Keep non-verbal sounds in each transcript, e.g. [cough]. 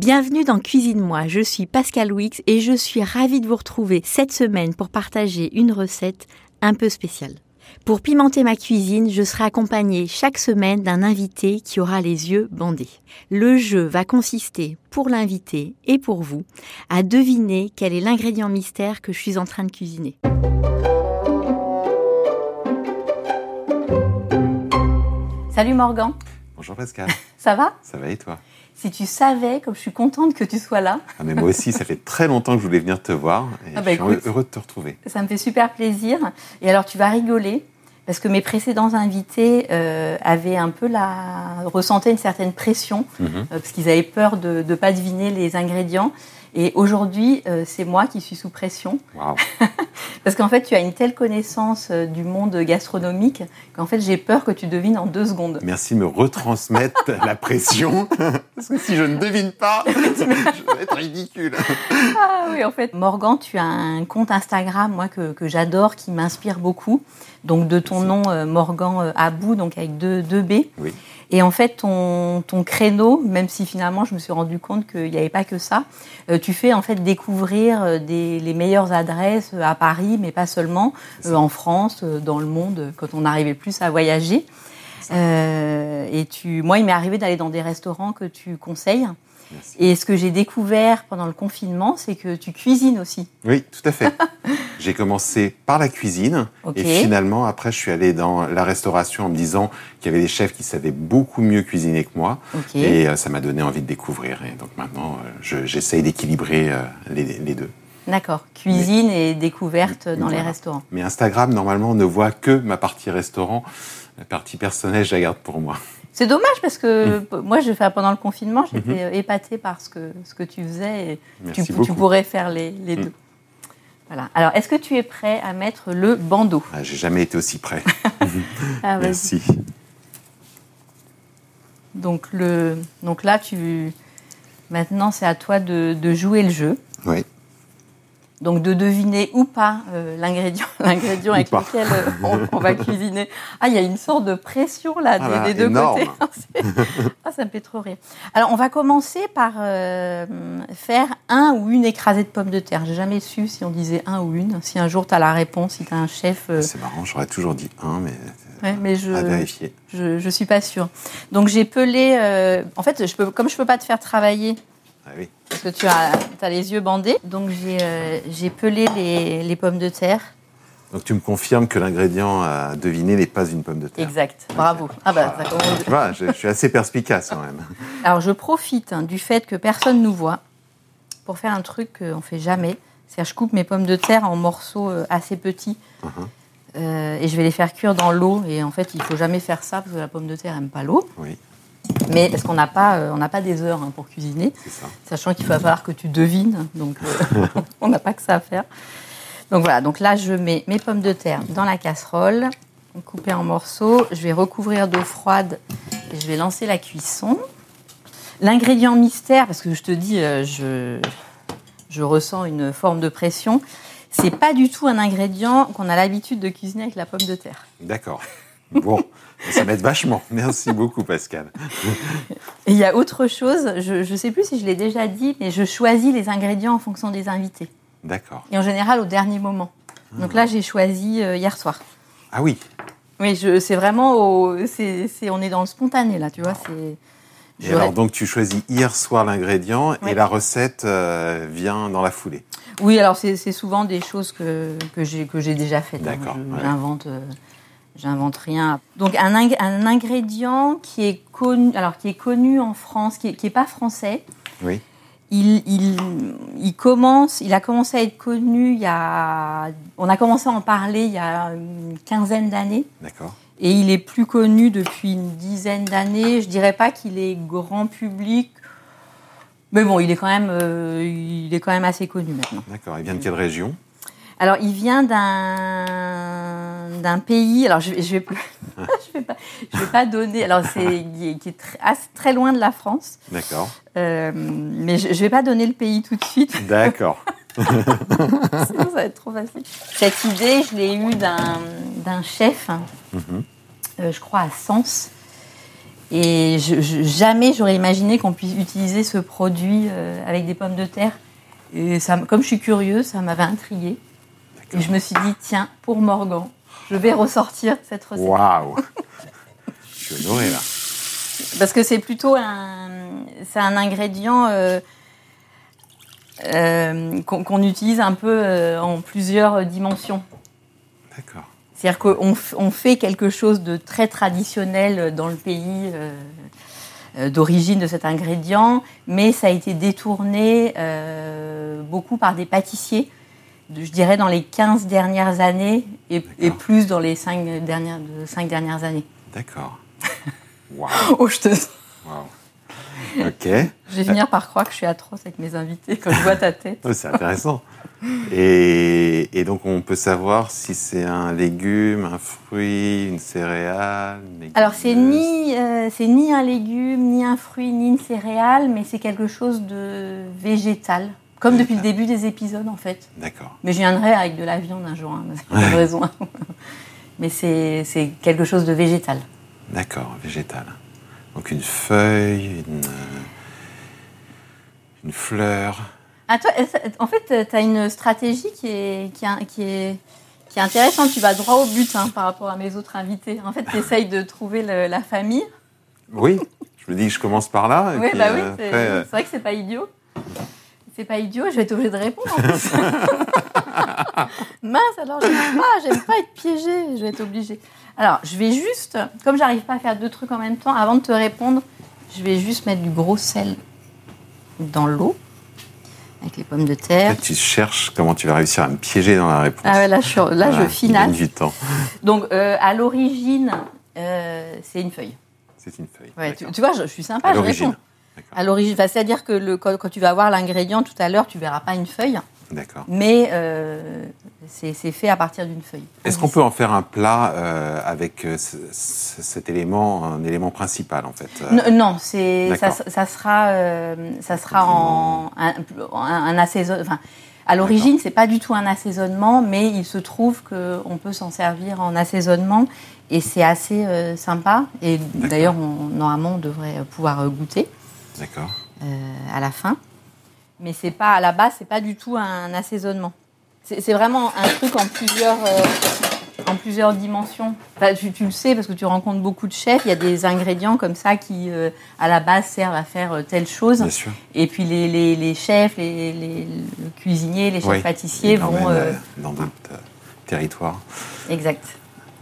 Bienvenue dans Cuisine-moi, je suis Pascal Wix et je suis ravie de vous retrouver cette semaine pour partager une recette un peu spéciale. Pour pimenter ma cuisine, je serai accompagnée chaque semaine d'un invité qui aura les yeux bandés. Le jeu va consister, pour l'invité et pour vous, à deviner quel est l'ingrédient mystère que je suis en train de cuisiner. Salut Morgan. Bonjour Pascal. Ça va? Ça va et toi? Si tu savais, comme je suis contente que tu sois là. Ah mais moi aussi, ça fait très longtemps que je voulais venir te voir et Ah bah je suis écoute. heureux de te retrouver. Ça me fait super plaisir. Et alors, tu vas rigoler parce que mes précédents invités euh, avaient un peu la ressentaient une certaine pression Mhm. euh, parce qu'ils avaient peur de ne pas deviner les ingrédients. Et aujourd'hui, euh, c'est moi qui suis sous pression [laughs] parce qu'en fait, tu as une telle connaissance euh, du monde gastronomique qu'en fait, j'ai peur que tu devines en deux secondes. Merci de me retransmettre [laughs] la pression [laughs] parce que si je ne devine pas, je vais être ridicule. Ah oui, en fait, Morgan, tu as un compte Instagram, moi, que, que j'adore, qui m'inspire beaucoup. Donc, de ton nom, euh, Morgan euh, Abou, donc avec deux, deux B. Oui. Et en fait, ton, ton créneau, même si finalement je me suis rendu compte qu'il n'y avait pas que ça, euh, tu fais en fait découvrir des, les meilleures adresses à Paris, mais pas seulement, en France, dans le monde, quand on n'arrivait plus à voyager. Euh, et tu, moi, il m'est arrivé d'aller dans des restaurants que tu conseilles. Merci. Et ce que j'ai découvert pendant le confinement, c'est que tu cuisines aussi. Oui, tout à fait. [laughs] J'ai commencé par la cuisine et finalement après je suis allé dans la restauration en me disant qu'il y avait des chefs qui savaient beaucoup mieux cuisiner que moi et euh, ça m'a donné envie de découvrir et donc maintenant euh, je- j'essaye d'équilibrer euh, les, les deux. D'accord. Cuisine et découverte dans les restaurants. Mais Instagram, normalement, ne voit que ma partie restaurant. La partie personnelle, je la garde pour moi. C'est dommage parce que Mm. moi, je pendant le confinement, j'étais euh, épatée par ce que, ce que tu faisais et tu, Mm-hmm. Merci tu beaucoup. pourrais faire les, les Mm. deux. Voilà. Alors, est-ce que tu es prêt à mettre le bandeau? Ah, J'ai jamais été aussi près. [laughs] Ah. [laughs] Merci. donc, le, donc là, tu, maintenant, c'est à toi de, de jouer le jeu. Oui. Donc de deviner ou pas euh, l'ingrédient, [laughs] l'ingrédient avec pas. lequel euh, on, on va cuisiner. Ah, il y a une sorte de pression là des, Ah des deux énorme. côtés. [laughs] Ah, ça me fait trop rire. Alors on va commencer par euh, faire un ou une écrasée de pommes de terre. J'ai jamais su si on disait un ou une. Si un jour tu as la réponse, si tu as un chef. C'est marrant, j'aurais toujours dit un, mais ouais, mais je, à vérifier. je je suis pas sûre. Donc j'ai pelé. en fait, je peux, comme je peux pas te faire travailler Ah oui. parce que tu as, as les yeux bandés, donc j'ai euh, pelé les, les pommes de terre. Donc tu me confirmes que l'ingrédient à deviner n'est pas une pomme de terre. Exact, bravo. Ah bah, ça commence- Tu vois, je, je suis assez perspicace quand même. Alors je profite hein, du fait que personne nous voit pour faire un truc qu'on fait jamais. C'est-à-dire je coupe mes pommes de terre en morceaux euh, assez petits Mhm. euh, et je vais les faire cuire dans l'eau. Et en fait, il faut jamais faire ça parce que la pomme de terre aime pas l'eau. Oui, Mais parce qu'on n'a pas, euh, on n'a pas des heures hein, pour cuisiner. sachant qu'il va falloir que tu devines. Donc, euh, [laughs] on n'a pas que ça à faire. Donc voilà, donc là, je mets mes pommes de terre dans la casserole, coupées en morceaux. Je vais recouvrir d'eau froide et je vais lancer la cuisson. L'ingrédient mystère, parce que je te dis, euh, je, je ressens une forme de pression, c'est pas du tout un ingrédient qu'on a l'habitude de cuisiner avec la pomme de terre. D'accord. Bon, ça m'aide vachement. Merci beaucoup, Pascal. Et il y a autre chose, je ne sais plus si je l'ai déjà dit, mais je choisis les ingrédients en fonction des invités. D'accord. Et en général au dernier moment. Donc là, j'ai choisi euh, hier soir. Ah oui. Oui, c'est vraiment au, on est dans le spontané là, tu vois. C'est, Et alors, donc, tu choisis hier soir l'ingrédient Ouais. et la recette euh, vient dans la foulée. Oui, alors c'est, souvent des choses que, que, j'ai, déjà faites. hein. D'accord, Je- ouais. J'invente, euh, j'invente rien. Donc un, ing- un ingrédient qui est connu, alors qui est connu en France, qui est, qui est pas français. Oui. Il, il, il commence, il a commencé à être connu il y a, on a commencé à en parler il y a une quinzaine d'années. D'accord. Et il est plus connu depuis une dizaine d'années. Je dirais pas qu'il est grand public, mais bon, il est quand même, euh, il est quand même assez connu maintenant. D'accord. Il vient de quelle région? Alors, il vient d'un d'un pays. Alors, je, je vais plus- [laughs] [laughs] je vais pas, je vais pas donner. Alors, c'est qui est, très, très loin de la France, D'accord. Euh, mais je, je vais pas donner le pays tout de suite. [laughs] D'accord. Sinon, ça va être trop facile. Cette idée, je l'ai eue d'un d'un chef, Mhm. euh, je crois à Sens, Et je, je- jamais j'aurais imaginé qu'on puisse utiliser ce produit euh, avec des pommes de terre. Et ça, comme je suis curieuse, ça m'avait intriguée. Et je me suis dit, tiens, pour Morgan, je vais ressortir cette recette. Waouh [laughs] Je suis honoré là. Parce que c'est plutôt un, c'est un ingrédient euh, euh, qu'on qu'on utilise un peu euh, en plusieurs dimensions. D'accord. C'est-à-dire qu'on f- on fait quelque chose de très traditionnel dans le pays d'origine de cet ingrédient, mais ça a été détourné beaucoup par des pâtissiers, je dirais dans les 15 dernières années et, plus dans les 5 dernières, de 5 dernières années. D'accord. [laughs] Waouh. Oh, je te... Waouh. Ok. Je vais finir par croire que je suis atroce avec mes invités quand je vois ta tête. [laughs] C'est intéressant. Et, et donc, on peut savoir si c'est un légume, un fruit, une céréale. une Alors c'est ni euh, c'est ni un légume, ni un fruit, ni une céréale, mais c'est quelque chose de végétal, comme depuis le début des épisodes en fait. D'accord. Mais je viendrai avec de la viande un jour, hein, parce a raison. [laughs] mais c'est quelque chose de végétal. D'accord, végétal. Donc, une feuille, une, euh, une fleur. Ah, toi, euh, en fait, tu as une stratégie qui est, qui, est, qui, est, qui est intéressante. Tu vas droit au but hein, par rapport à mes autres invités. En fait, tu essayes de trouver le- la famille. Oui, je me dis que je commence par là. et Oui, puis, bah oui, euh, c'est euh, c'est vrai que c'est pas idiot. C'est pas idiot, je vais être obligée de répondre en plus. [laughs] Mince, alors j'aime pas, j'aime pas être piégée, je vais être obligée. Alors, je vais juste, comme j'arrive pas à faire deux trucs en même temps, avant de te répondre, je vais juste mettre du gros sel dans l'eau, avec les pommes de terre. tu cherches comment tu vas réussir à me piéger dans la réponse. Ah ouais, là, je, là, Voilà, je finale. du temps. Donc, euh, à l'origine, euh, c'est une feuille. C'est une feuille. Ouais, tu, vois, je, je suis sympa, à je réponds. À l'origine, enfin, c'est-à-dire que le, quand, quand tu vas voir l'ingrédient tout à l'heure, tu verras pas une feuille, D'accord. mais euh, c'est fait à partir d'une feuille. Est-ce qu'on peut en faire un plat euh, avec euh, ce- ce- cet élément, un élément principal en fait euh, Non, c'est ça, sera ça sera en un, un, assaisonnement. Enfin, à l'origine, c'est pas du tout un assaisonnement, mais il se trouve que on peut s'en servir en assaisonnement et c'est assez sympa. Et d'ailleurs, normalement, on devrait pouvoir goûter D'accord. euh, à la fin. Mais c'est pas à la base, c'est pas du tout un assaisonnement. C'est vraiment un truc en plusieurs, euh, en plusieurs dimensions. Enfin, tu, tu le sais parce que tu rencontres beaucoup de chefs. Il y a des ingrédients comme ça qui, euh, à la base, servent à faire telle chose. Bien sûr. Et puis les, les, les chefs, les, les- le cuisinier, les chefs Oui. pâtissiers vont. euh, dans d'autres territoires. Exact.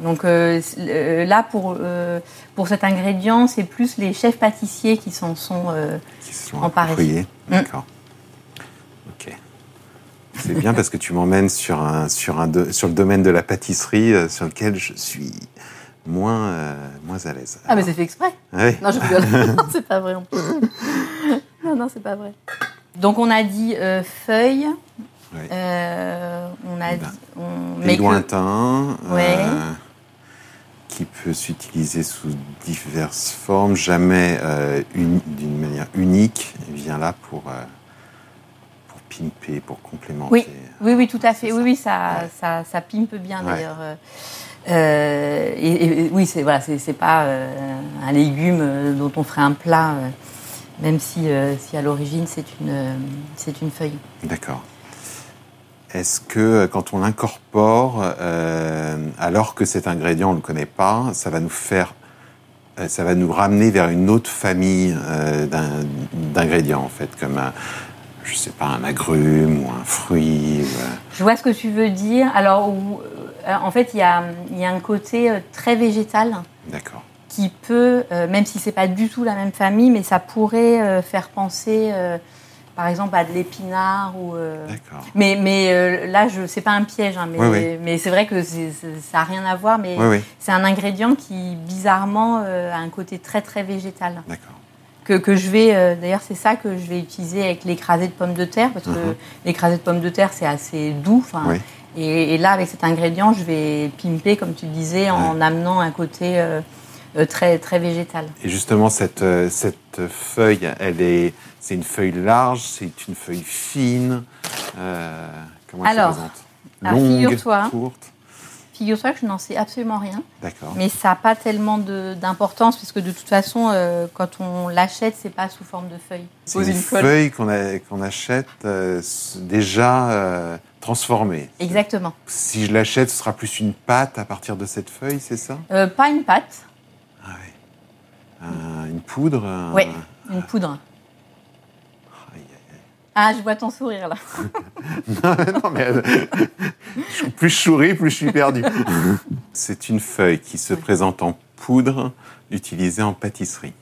Donc euh, euh, là, pour, euh, pour cet ingrédient, c'est plus les chefs pâtissiers qui s'en sont. euh, qui sont Emparés. Mm. D'accord. Ok. C'est bien parce que tu m'emmènes sur, un, sur, un sur le domaine de la pâtisserie euh, sur lequel je suis moins, euh, moins à l'aise. Ah, mais c'est fait exprès. oui. Non, je rigole. Non, [laughs] [laughs] c'est pas vrai. Non, non, c'est pas vrai. Donc, on a dit euh, feuilles. Oui. Euh, on a Ben, dit. On... Que- lointain, Ouais. Qui peut s'utiliser sous diverses formes, jamais euh, d'une manière unique, et vient là pour, euh, pour pimper, pour complémenter. Oui, oui, oui, tout à fait. Oui, oui, ça, Ouais. ça, ça pimpe bien Ouais. d'ailleurs. Euh, et, et- oui, c'est voilà, c'est pas un légume dont on ferait un plat, même si, si à l'origine c'est une, c'est une feuille. D'accord. Est-ce que euh, quand on l'incorpore, euh, alors que cet ingrédient on ne le connaît pas, ça va nous faire, euh, ça va nous ramener vers une autre famille euh, d'in- d'ingrédients en fait, comme un, je sais pas, un agrume ou un fruit. ou, Je vois ce que tu veux dire. Alors, où, euh, en fait, il y a, il y a un côté très végétal D'accord. qui peut, même si c'est pas du tout la même famille, mais ça pourrait faire penser, par exemple, à de l'épinard ou. euh, D'accord. Mais, mais euh, là, je c'est pas un piège, hein, mais, Oui, oui. mais c'est vrai que ça n'a rien à voir, mais Oui, c'est un ingrédient qui, bizarrement, euh, a un côté très très végétal. D'accord. Que, que je vais, euh, d'ailleurs, c'est ça que je vais utiliser avec l'écrasé de pommes de terre, parce que Mhm. l'écrasé de pommes de terre, c'est assez doux. et, et là, avec cet ingrédient, je vais pimper, comme tu disais, en amenant un côté très, très végétal. Et justement, cette, cette feuille, elle est, c'est une feuille large, c'est une feuille fine. Euh, comment elle Alors, se présente alors, Longue, figure-toi. courte. Figure-toi que je n'en sais absolument rien. D'accord. Mais ça n'a pas tellement de- d'importance, puisque de toute façon, euh, quand on l'achète, c'est pas sous forme de feuille. C'est une feuille qu'on a- qu'on achète euh, s- déjà euh, transformée. Exactement. Si je l'achète, ce sera plus une pâte à partir de cette feuille, c'est ça? Euh, pas une pâte, Ah ouais. Un- une poudre un- oui, une poudre. Ah, je vois ton sourire là. [laughs] aïe. non, mais euh, plus je souris, plus je suis perdu. c'est une feuille qui se présente en poudre utilisée en pâtisserie.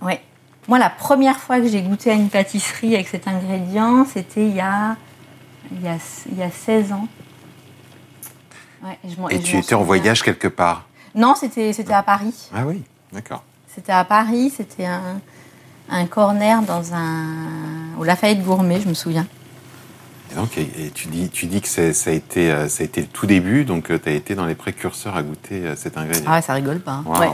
Ouais. Moi, la première fois que j'ai goûté à une pâtisserie avec cet ingrédient, c'était il y a, il y a, il y a 16 ans. Ouais, je m'en- Et je tu étais en voyage quelque part Non, c'était c'était à Paris. Ah oui, d'accord. C'était à Paris, c'était un, un corner dans un. Au Lafayette Gourmet, je me souviens. Et donc, et, tu dis, tu dis que c'est- ça a été, euh, ça a été le tout début, donc tu as été dans les précurseurs à goûter euh, cet ingrédient. Ah ouais, ça rigole pas. hein. Wow. Ouais.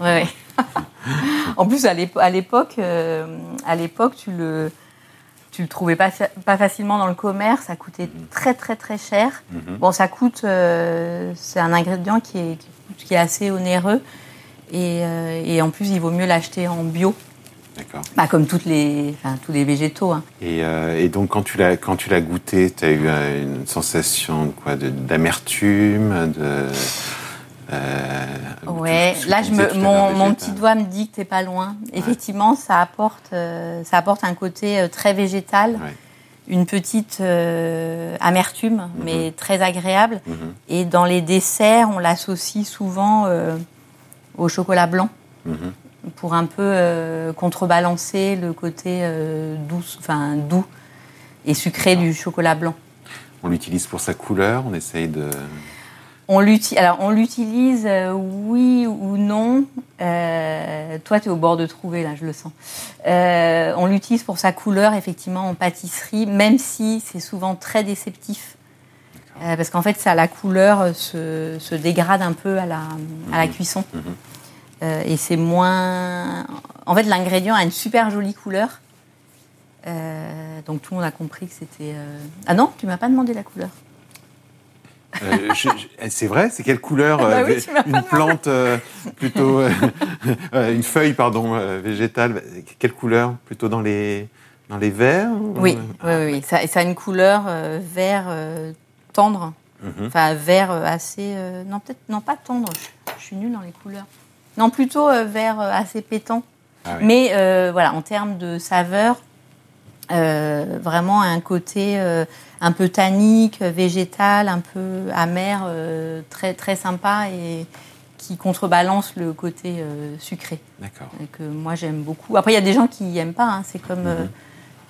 Ouais, ouais. [laughs] en plus, à l'épo- à l'époque, euh, à l'époque, tu le, tu le trouvais pas, fa- pas facilement dans le commerce. Ça coûtait très, très, très cher. Mhm. Bon, ça coûte. euh, c'est un ingrédient qui est, qui, qui est assez onéreux. Et, euh, et en plus, il vaut mieux l'acheter en bio. D'accord. Bah, comme toutes les, enfin, tous les végétaux. hein. Et, euh, et donc, quand tu l'as, quand tu l'as goûté, tu as eu euh, une sensation de quoi, de- d'amertume, de. euh, Ouais, tout là, je me, mon, mon petit doigt me dit que t'es pas loin. Effectivement, ça apporte, ça apporte un côté très végétal, Ouais. une petite amertume, mais très agréable. Mhm. Et dans les desserts, on l'associe souvent au chocolat blanc Mhm. Pour un peu euh, contrebalancer le côté euh, doux, enfin doux et sucré du chocolat blanc. On l'utilise pour sa couleur, on essaye de. On l'utilise, alors on l'utilise, euh, oui ou non. Euh, toi, tu es au bord de trouver là, je le sens. Euh, on l'utilise pour sa couleur, effectivement, en pâtisserie, même si c'est souvent très déceptif. Parce qu'en fait, ça, la couleur se, se dégrade un peu à la, à la cuisson. Mhm. Euh, et c'est moins. En fait, l'ingrédient a une super jolie couleur. Euh, donc tout le monde a compris que c'était. euh, Ah non, tu m'as pas demandé la couleur. Je- c'est vrai, c'est quelle couleur Ah [laughs] bah oui, Une plante plutôt. [laughs] une feuille, pardon, végétale. Quelle couleur Plutôt dans les, dans les verts ou- Oui, oui, oui. Ça, ça a une couleur vert tendre, Mhm. enfin vert assez, non peut-être non pas tendre. Je, je suis nulle dans les couleurs. Non, plutôt euh, vert euh, assez pétant. Ah oui. Mais euh, voilà, en termes de saveur, euh, vraiment un côté euh, un peu tannique, végétal, un peu amer, très très sympa et qui contrebalance le côté sucré D'accord. que moi j'aime beaucoup. Après, il y a des gens qui n'aiment pas. hein. C'est comme, euh,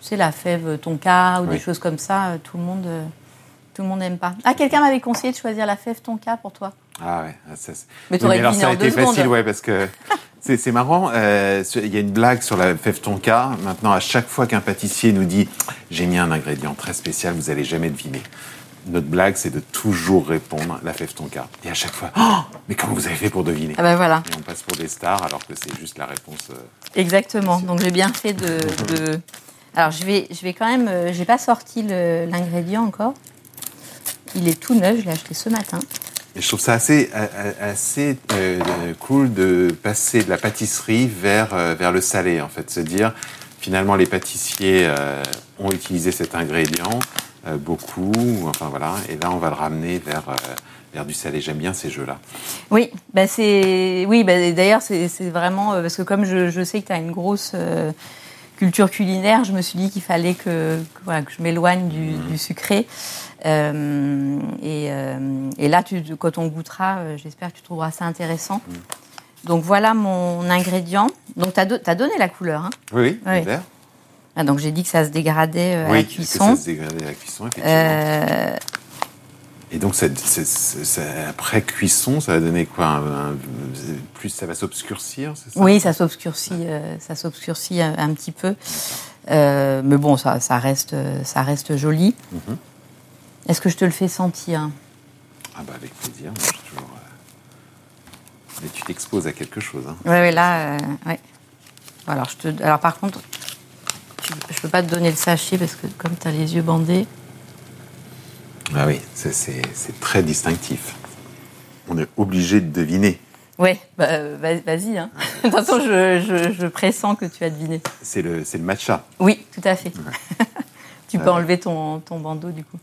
tu sais, la fève tonka ou. Oui. des choses comme ça. Tout le monde, tout le monde n'aime pas. Ah, quelqu'un m'avait conseillé de choisir la fève tonka pour toi. Ah ouais, ah, ça, Mais Oui, t'aurais alors ça a été facile, secondes. ouais, parce que c'est marrant. euh, Il y a une blague sur la fève tonka. Maintenant, à chaque fois qu'un pâtissier nous dit j'ai mis un ingrédient très spécial, vous allez jamais deviner. Notre blague, c'est de toujours répondre la fève tonka. Et à chaque fois, Oh, mais comment vous avez fait pour deviner? Ah ben voilà, Et on passe pour des stars alors que c'est juste la réponse. euh, exactement. Donc j'ai bien fait de. de- Alors je vais, je vais quand même. euh, J'ai pas sorti l'ingrédient encore. Il est tout neuf. Je l'ai acheté ce matin. Je trouve ça assez, assez euh, cool de passer de la pâtisserie vers, euh, vers le salé, en fait. Se dire, finalement, les pâtissiers euh, ont utilisé cet ingrédient, euh, beaucoup, enfin voilà, et là, on va le ramener vers, euh, vers du salé. J'aime bien ces jeux-là. Oui, bah c'est oui, bah d'ailleurs c'est vraiment parce que comme je, je sais que tu as une grosse culture culinaire, je me suis dit qu'il fallait que, que, voilà, que je m'éloigne du, du sucré. Euh, et, euh, et là, tu, quand on goûtera, euh, j'espère que tu trouveras ça intéressant. Donc voilà mon ingrédient. Donc tu as, donné la couleur. Hein. Oui, oui, Oui. Ah, donc j'ai dit que ça se dégradait euh, à oui, la cuisson. ça se dégradait à la cuisson, effectivement. Et donc, après cuisson, ça va donner quoi un- un- Plus ça va s'obscurcir, c'est ça? Oui, ça s'obscurcit, euh, ça s'obscurcit un, un petit peu. Euh, mais bon, ça, ça reste, ça reste joli. Mhm. Est-ce que je te le fais sentir? Ah bah avec plaisir. toujours, euh, Mais tu t'exposes à quelque chose. Hein. Ouais, ouais, là, euh, ouais. Alors, je te, alors par contre, je peux pas te donner le sachet parce que comme tu as les yeux bandés. Ah oui, c'est- très distinctif. on est obligé de deviner. Ouais, bah, vas-y. Hein. [laughs] de toute façon, je, je, je, pressens que tu as deviné. C'est le, le matcha. Oui, tout à fait. [laughs] tu peux enlever ton, ton bandeau du coup.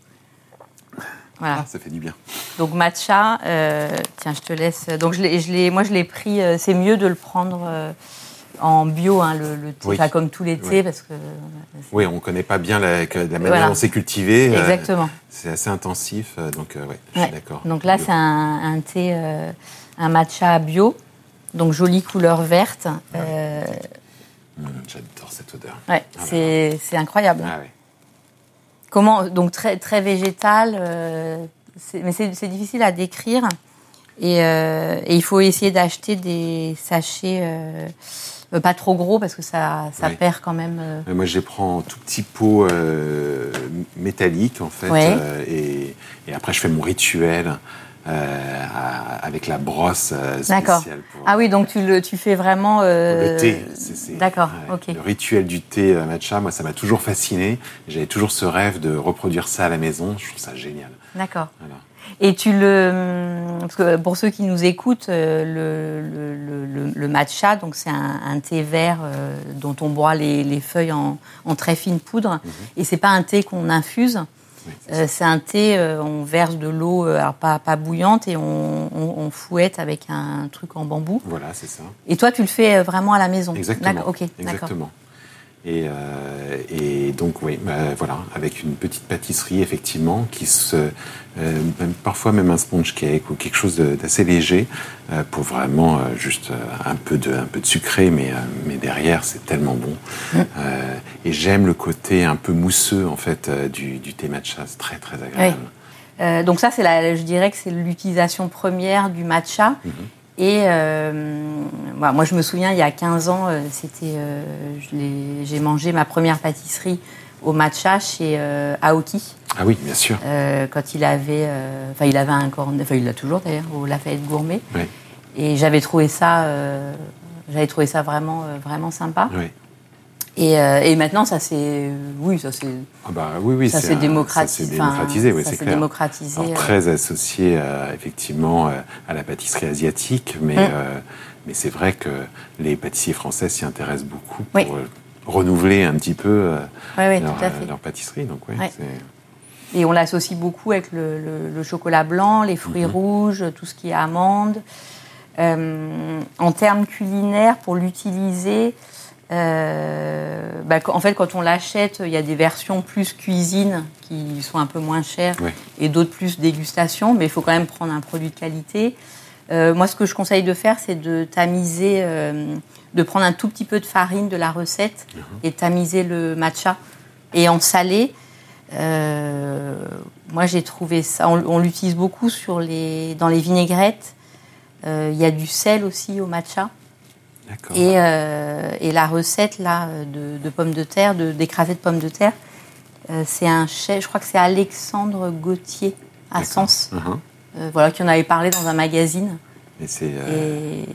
Voilà. Ah, ça fait du bien. Donc matcha, euh, tiens, je te laisse. Donc je je moi, je l'ai pris. Euh, c'est mieux de le prendre euh, en bio, hein, le, thé, pas comme tous les thés, parce que. Oui, on ne connaît pas bien la, la manière dont c'est cultivé. Exactement. c'est assez intensif, donc ouais, je suis d'accord. Donc là, c'est un, un, thé, un matcha bio, donc jolie couleur verte. Mmh, j'adore cette odeur. Ouais, ah c'est incroyable. Ah. Comment donc très très végétal, euh, mais c'est difficile à décrire. Euh, et, il faut essayer d'acheter des sachets euh, pas trop gros parce que ça, ça perd quand même. Moi, je les prends en tout petit pot métallique en fait, et, et, après je fais mon rituel. Euh, avec la brosse euh, spéciale. Pour, ah oui, donc tu, le, tu fais vraiment... Euh, le thé. D'accord, ok. Le rituel du thé matcha, moi, ça m'a toujours fasciné. J'avais toujours ce rêve de reproduire ça à la maison. Je trouve ça génial. D'accord. Et tu le... Parce que pour ceux qui nous écoutent, le, le, le, matcha, donc c'est un, un, thé vert dont on boit les, les feuilles en, en, très fine poudre. Mhm. Et c'est pas un thé qu'on infuse. Euh, c'est un thé, euh, on verse de l'eau, euh, pas, pas bouillante, et on, on, fouette avec un truc en bambou. Voilà, c'est ça. Et toi, tu le fais vraiment à la maison Exactement. Ok, Exactement. Et, euh, et, donc, oui, bah, voilà, avec une petite pâtisserie, effectivement, qui se, euh, même, parfois même un sponge cake ou quelque chose d'assez léger, euh, pour vraiment juste un peu de, un peu de sucré, mais, mais derrière, c'est tellement bon. Mm. [laughs] et j'aime le côté un peu mousseux, en fait, du, du thé matcha, c'est très, très agréable. Oui. donc ça, c'est la, je dirais que c'est l'utilisation première du matcha. Mm-hmm. Et euh, voilà, moi, je me souviens, il y a 15 ans, euh, c'était, euh, j'ai mangé ma première pâtisserie au matcha chez euh, Aoki. Ah oui, bien sûr. Euh, quand il avait, euh, enfin, il avait un cornet, enfin, il l'a toujours d'ailleurs, au Lafayette Gourmet. Oui. Et j'avais trouvé ça, j'avais trouvé ça vraiment, vraiment sympa. Oui. Et, euh, et, maintenant, ça oui, ça s'est, ah bah, oui, oui, ça s'est démocratisé. démocratisé, oui, c'est clair. démocratisé. Alors, très associé euh, effectivement euh, à la pâtisserie asiatique, mais, euh, mais c'est vrai que les pâtissiers français s'y intéressent beaucoup pour oui. renouveler un petit peu oui, leur, à pâtisserie. Donc, ouais, Et on l'associe beaucoup avec le, le, le, chocolat blanc, les fruits -hmm. rouges, tout ce qui est amandes. en termes culinaires, pour l'utiliser, euh, bah, en fait, quand on l'achète, il y a des versions plus cuisine qui sont un peu moins chères oui. et d'autres plus dégustation, mais il faut quand même prendre un produit de qualité. Euh, moi, ce que je conseille de faire, c'est de tamiser, euh, de prendre un tout petit peu de farine de la recette uh -huh. et tamiser le matcha. Et en salé, euh, moi j'ai trouvé ça, on, on l'utilise beaucoup sur les, dans les vinaigrettes. Il y a du sel aussi au matcha. Et, euh, et, la recette là de, de pommes de terre, d'écrasé de, de, pommes de terre, euh, c'est un chef, je crois que c'est Alexandre Gauthier à Sens, uh -huh. euh, voilà, qui en avait parlé dans un magazine. Et c'est. Et...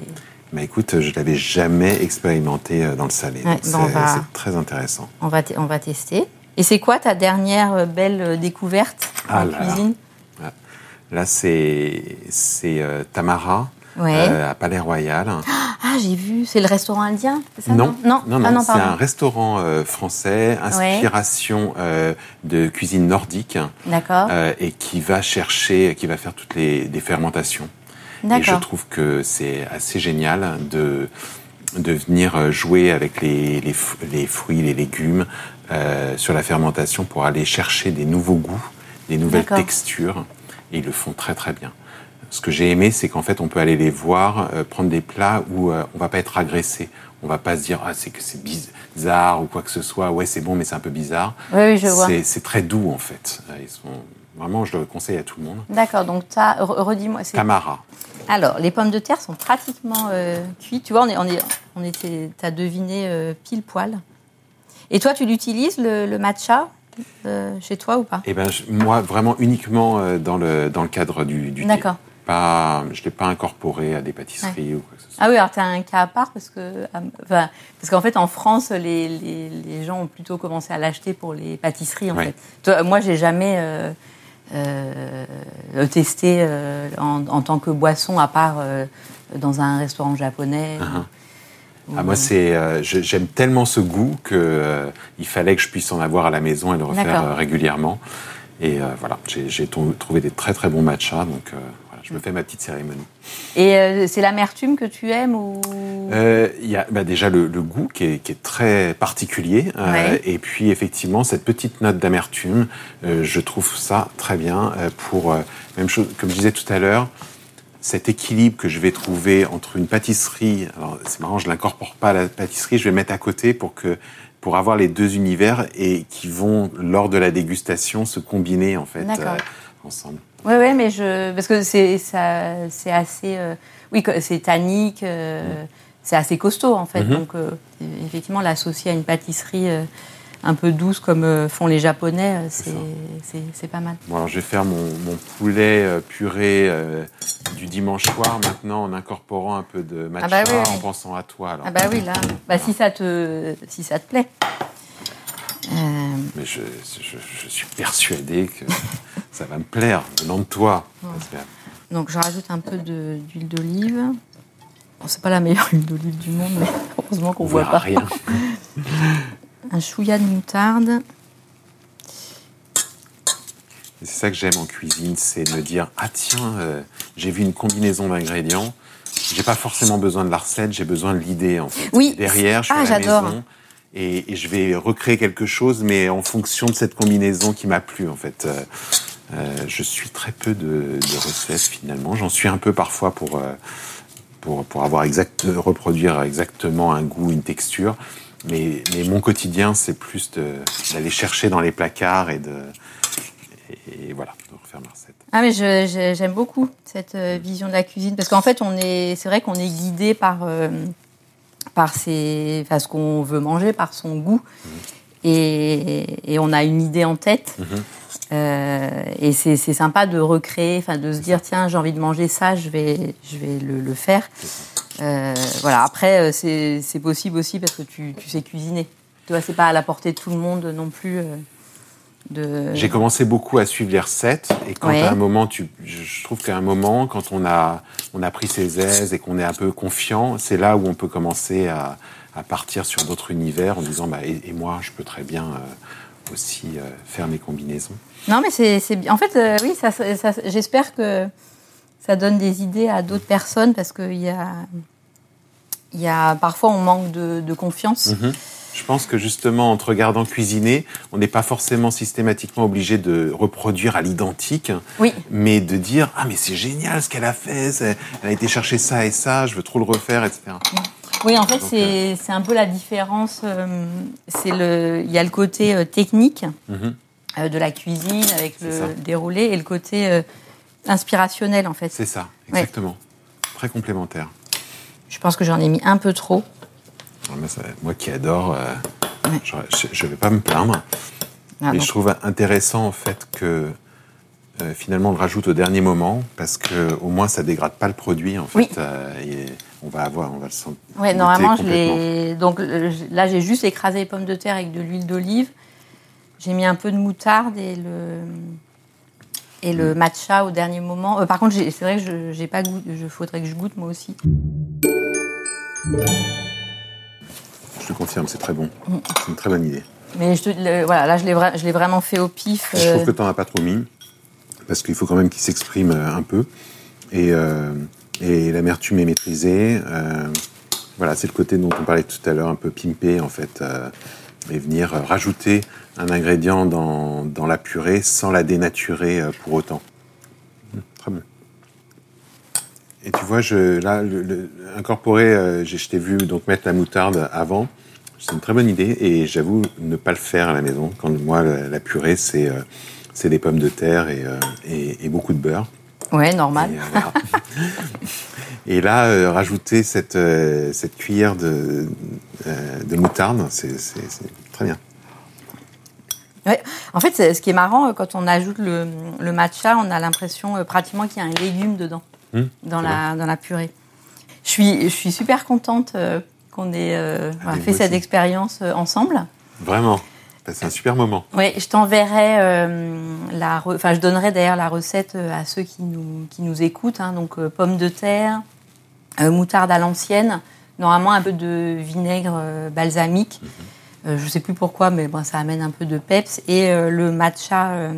Mais écoute, je l'avais jamais expérimenté dans le salé. Ouais, c'est très intéressant. On va, on va tester. Et c'est quoi ta dernière belle découverte ah en là cuisine? Là, là c'est Tamara ouais. euh, à Palais Royal. [gasps] Ah, j'ai vu, c'est le restaurant indien ça, Non, non, non, non, ah, non c'est un restaurant euh, français, inspiration ouais. euh, de cuisine nordique. D'accord. Et qui va chercher, qui va faire toutes les des fermentations. Et je trouve que c'est assez génial de de venir jouer avec les, les, les fruits, les légumes euh, sur la fermentation pour aller chercher des nouveaux goûts, des nouvelles textures. Et ils le font très très bien ce que j'ai aimé, c'est qu'en fait, on peut aller les voir, euh, prendre des plats où euh, on va pas être agressé. On va pas se dire ah c'est que c'est bizarre ou quoi que ce soit. Ouais, c'est bon, mais c'est un peu bizarre. Oui, oui je vois. C'est très doux en fait. Ils sont vraiment, je le conseille à tout le monde. D'accord. Donc as, redis-moi. Tamara. Alors, les pommes de terre sont pratiquement euh, cuites. Tu vois, on est, on est, on était, t'as deviné euh, pile poil. Et toi, tu l'utilises le, le matcha euh, chez toi ou pas? Eh ben, je, moi, vraiment uniquement dans le dans le cadre du, du D'accord pas, je l'ai pas incorporé à des pâtisseries ouais. ou quoi que ce soit. Ah oui, alors tu as un cas à part parce que, enfin, parce qu'en fait en France, les, les, les, gens ont plutôt commencé à l'acheter pour les pâtisseries. En ouais. fait. Toi, moi, j'ai jamais, euh, euh, euh, en, en, tant que boisson, à part euh, dans un restaurant japonais. Uh -huh. Ah, moi, c'est, euh, j'aime tellement ce goût que euh, il fallait que je puisse en avoir à la maison et le refaire euh, régulièrement. Et voilà, j'ai trouvé des très très bons matchas, donc je me fais ma petite cérémonie. Et c'est l'amertume que tu aimes ou? Il y a bah, déjà le, le goût qui est, qui est, très particulier, ouais. et puis effectivement cette petite note d'amertume, je trouve ça très bien pour même chose comme je disais tout à l'heure cet équilibre que je vais trouver entre une pâtisserie, alors c'est marrant, je l'incorpore pas à la pâtisserie, je vais mettre à côté pour que pour avoir les deux univers et qui vont lors de la dégustation se combiner en fait euh, ensemble. Oui, oui, mais je parce que c'est ça, c'est assez, euh, oui, c'est tannique, euh, c'est assez costaud en fait, mmh. donc euh, effectivement l'associer à une pâtisserie un peu douce comme euh, font les Japonais, c'est pas mal. Bon, alors je vais faire mon, mon poulet euh, puré euh, du dimanche soir maintenant en incorporant un peu de matcha ah bah oui, oui. en pensant à toi. Alors. Ah bah oui, là, bah, si, ça te, si ça te plaît. Mais je, je, je, suis persuadé que [laughs] ça va me plaire venant de toi. Ouais. Donc je rajoute un peu d'huile d'olive. Bon, c'est pas la meilleure [laughs] huile d'olive du monde, mais heureusement qu'on voit pas. rien. [laughs] un chouïa de moutarde. C'est ça que j'aime en cuisine, c'est de me dire ah tiens, euh, j'ai vu une combinaison d'ingrédients. J'ai pas forcément besoin de la recette, j'ai besoin de l'idée en fait. Oui. Derrière, je suis ah, à la maison et, je vais recréer quelque chose, mais en fonction de cette combinaison qui m'a plu en fait. Euh, euh, je suis très peu de, recettes finalement. J'en suis un peu parfois pour euh, pour pour avoir exact reproduire exactement un goût, une texture. Mais, mais, mon quotidien, c'est plus d'aller chercher dans les placards et de et, voilà, de refaire ma recette. Ah mais j'aime beaucoup cette vision de la cuisine parce qu'en fait, on est, c'est vrai qu'on est guidé par par ses, ce qu'on veut manger, par son goût, mmh. et, et, on a une idée en tête. Mmh. Euh, et c'est sympa de recréer, enfin de se dire tiens j'ai envie de manger ça, je vais je vais le, le faire. Euh, voilà. Après, euh, c'est possible aussi parce que tu, tu sais cuisiner. Tu vois, c'est pas à la portée de tout le monde non plus. De... J'ai commencé beaucoup à suivre les recettes et quand ouais. à un moment, tu, je trouve qu'à un moment, quand on a, on a pris ses aises et qu'on est un peu confiant, c'est là où on peut commencer à, à partir sur d'autres univers en disant bah, et, et, moi, je peux très bien euh, aussi euh, faire mes combinaisons. Non, mais c'est en fait, euh, oui, ça, ça, j'espère que ça donne des idées à d'autres personnes parce qu'il y a, y a parfois on manque de, de confiance. Mm -hmm. Je pense que justement, en te regardant cuisiner, on n'est pas forcément systématiquement obligé de reproduire à l'identique, oui. mais de dire ah mais c'est génial ce qu'elle a fait, elle a été chercher ça et ça, je veux trop le refaire, etc. Oui, en fait, c'est euh... un peu la différence. Euh, le, il y a le côté euh, technique mm -hmm. euh, de la cuisine avec le ça. déroulé et le côté inspirationnel en fait. C'est ça, exactement. Ouais. Très complémentaire. Je pense que j'en ai mis un peu trop. Moi qui adore, euh, ouais. je ne vais pas me plaindre. Ah, mais donc. je trouve intéressant en fait que euh, finalement on le rajoute au dernier moment parce que au moins ça dégrade pas le produit en fait. Oui. Euh, et on va avoir, on va le sentir. Ouais, normalement je l'ai. Donc là j'ai juste écrasé les pommes de terre avec de l'huile d'olive. J'ai mis un peu de moutarde et le et le matcha au dernier moment. Euh, par contre, c'est vrai que je j'ai pas goût. Je faudrait que je goûte moi aussi. Confirme, c'est très bon. C'est une très bonne idée. Mais je le, voilà, là, je l'ai vra vraiment fait au pif. Euh... Je trouve que tu n'en as pas trop mis, parce qu'il faut quand même qu'il s'exprime euh, un peu. Et, euh, et l'amertume est maîtrisée. Euh, voilà, c'est le côté dont on parlait tout à l'heure, un peu pimpé, en fait. Euh, et venir rajouter un ingrédient dans, dans, la purée sans la dénaturer pour autant. Mmh, très bon. Et tu vois, je, là, le, le, incorporer, euh, je t'ai vu donc mettre la moutarde avant. C'est une très bonne idée et j'avoue ne pas le faire à la maison. Quand moi, la, purée, c'est euh, c'est des pommes de terre et, euh, et, et beaucoup de beurre. Ouais, normal. Et, euh, voilà. [laughs] et là, rajouter cette, cette cuillère de, de moutarde, c'est très bien. Ouais. En fait, ce qui est marrant, quand on ajoute le, le matcha, on a l'impression pratiquement qu'il y a un légume dedans, mmh, dans, la, dans la purée. Je suis, je suis super contente qu'on ait euh, voilà, fait cette expérience euh, ensemble. Vraiment passé un super moment. Oui, je t'enverrai euh, la, enfin je donnerai d'ailleurs la recette euh, à ceux qui nous qui nous écoutent. Hein. donc euh, pommes de terre, moutarde à l'ancienne, normalement un peu de vinaigre balsamique. Mhm. je sais plus pourquoi, mais bon, ça amène un peu de peps et le matcha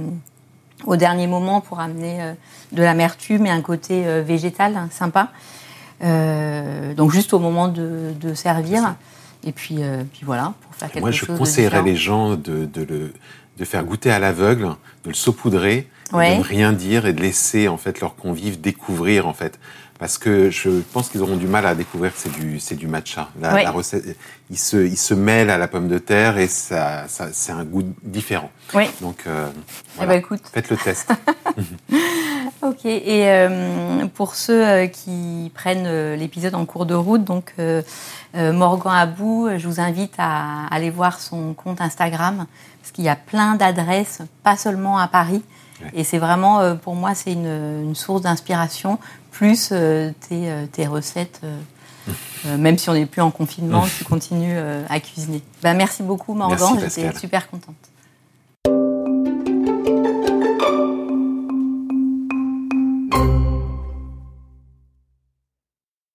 au dernier moment pour amener de l'amertume et un côté végétal hein, sympa. Donc juste au moment de, de servir. Et puis, puis voilà, pour faire quelque Moi, chose je conseillerais les gens de, de, le, de faire goûter à l'aveugle, de le saupoudrer, de ne rien dire et de laisser en fait leurs convives découvrir en fait. Parce que je pense qu'ils auront du mal à découvrir que c'est du, c'est du matcha. La, la, recette, il se, il se mêle à la pomme de terre et ça, ça c'est un goût différent. Oui. Donc, euh, eh ben, écoute. faites le test. [laughs] ok. Et euh, pour ceux euh, qui prennent euh, l'épisode en cours de route, donc euh, Morgan Abou, je vous invite à aller voir son compte Instagram parce qu'il y a plein d'adresses, pas seulement à Paris. Et c'est vraiment, pour moi, c'est une, une source d'inspiration plus euh, tes, euh, tes, recettes. [laughs] Euh, même si on n'est plus en confinement, tu [laughs] continues à cuisiner. Ben, merci beaucoup, Morgan. J'étais super contente.